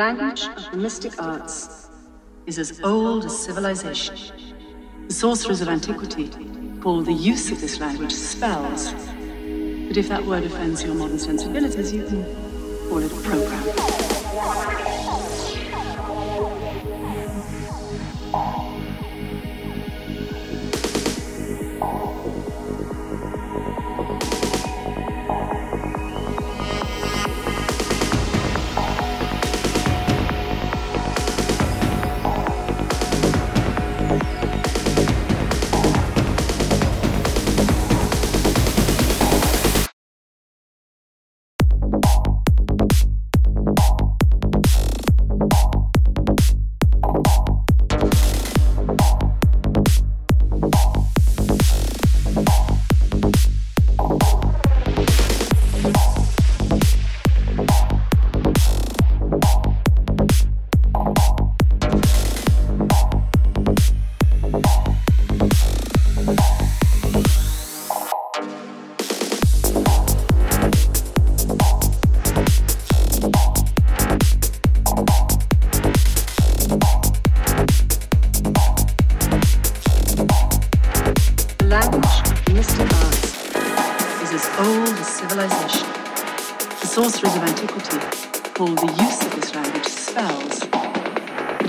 language of the mystic arts is as old as civilization. The sorcerers of antiquity called the use of this language spells. But if that word offends your modern sensibilities, you can call it a program.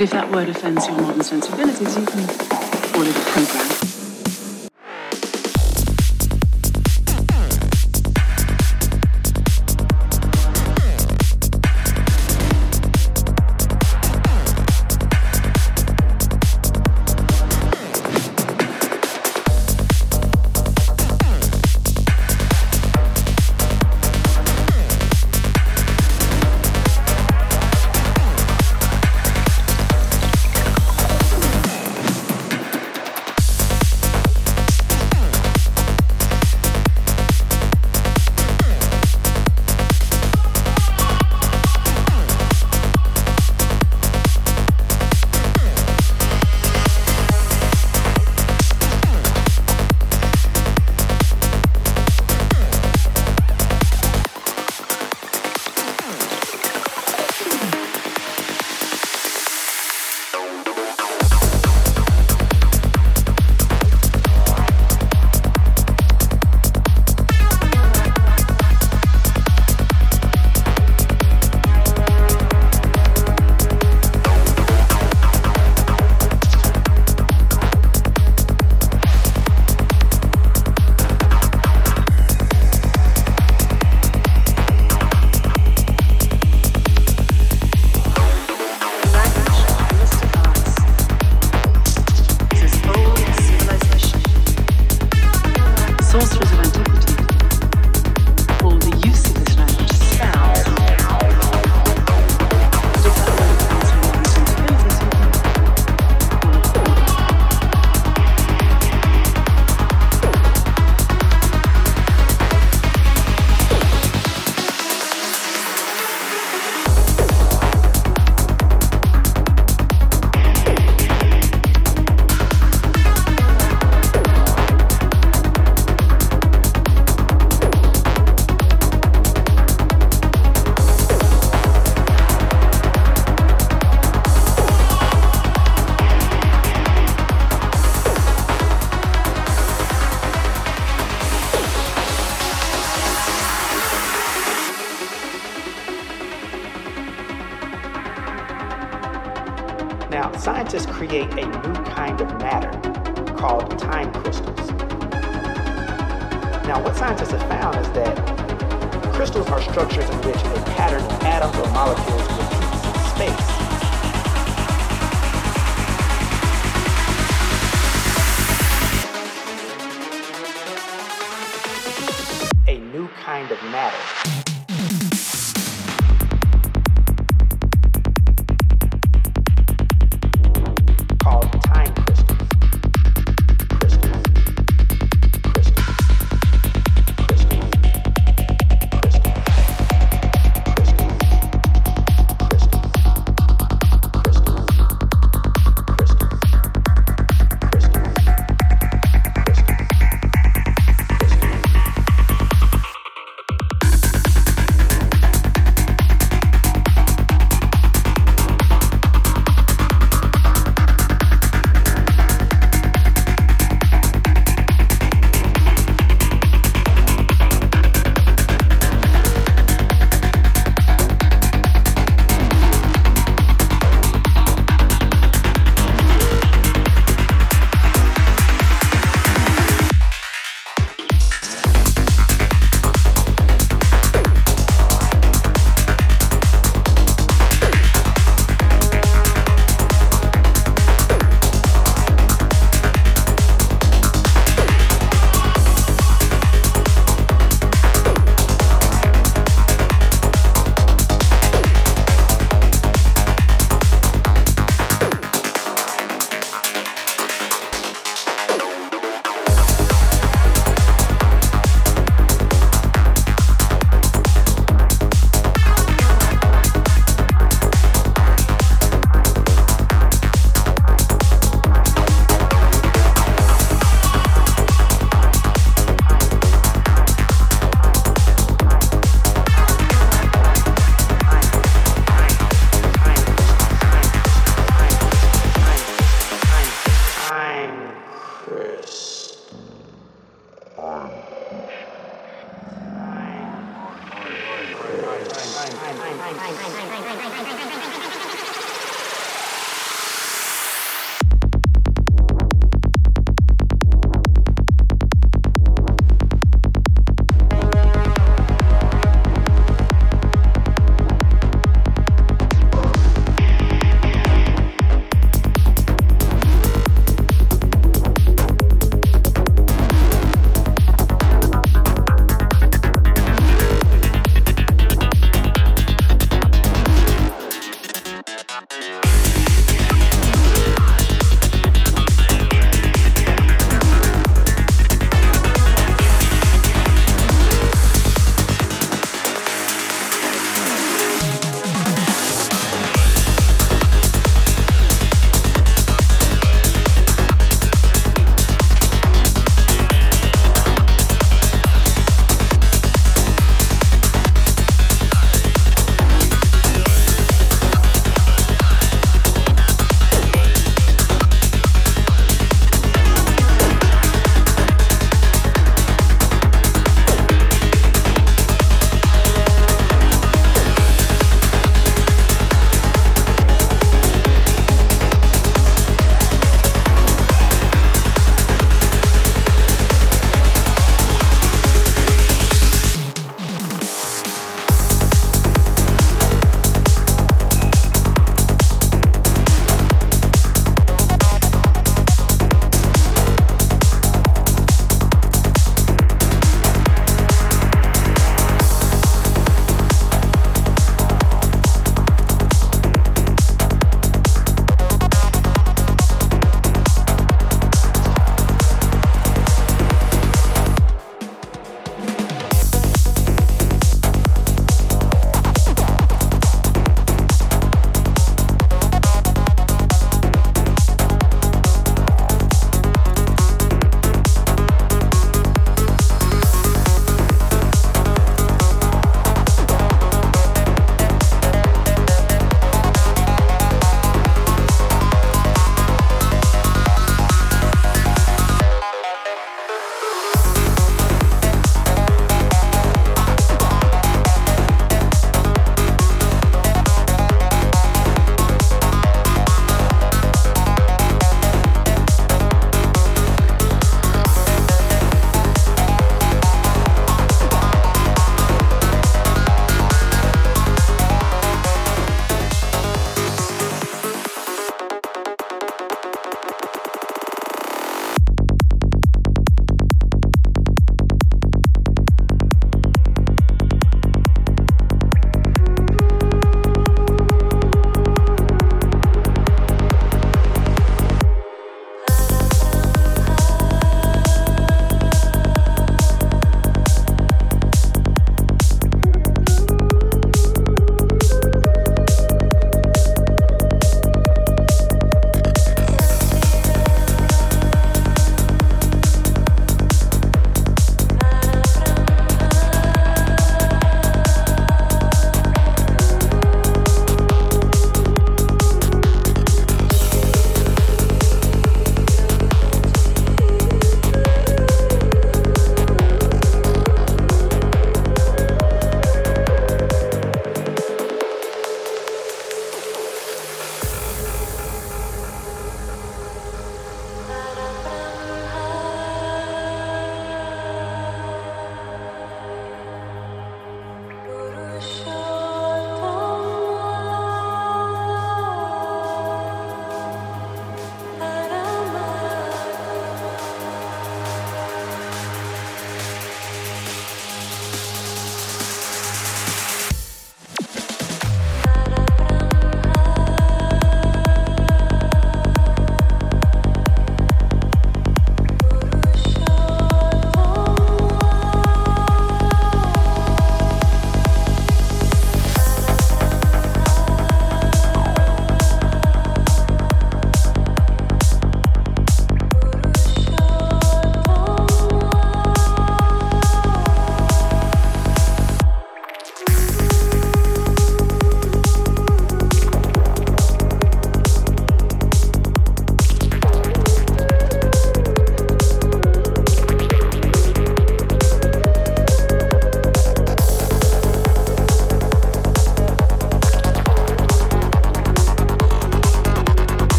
But if that word offends your modern sensibilities, you can call it a program.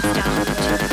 stop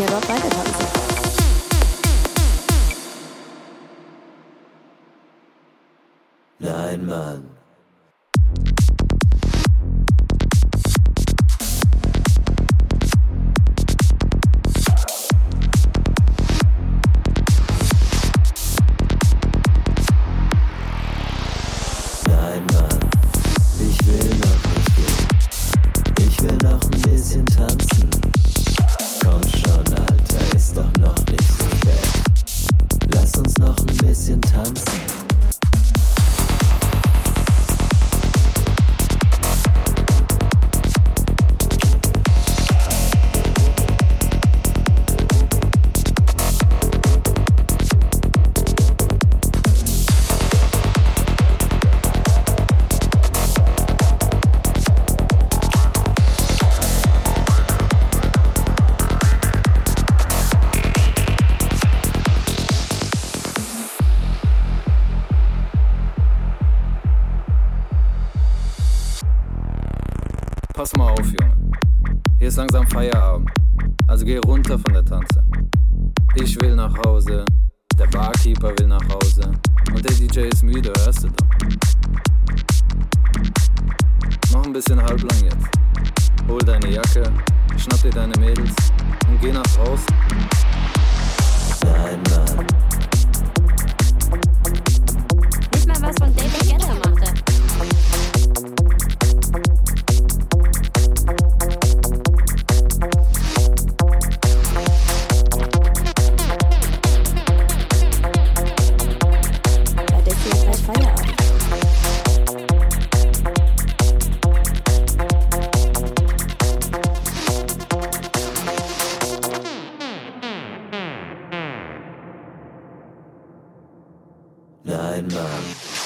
Lass uns noch ein Nein,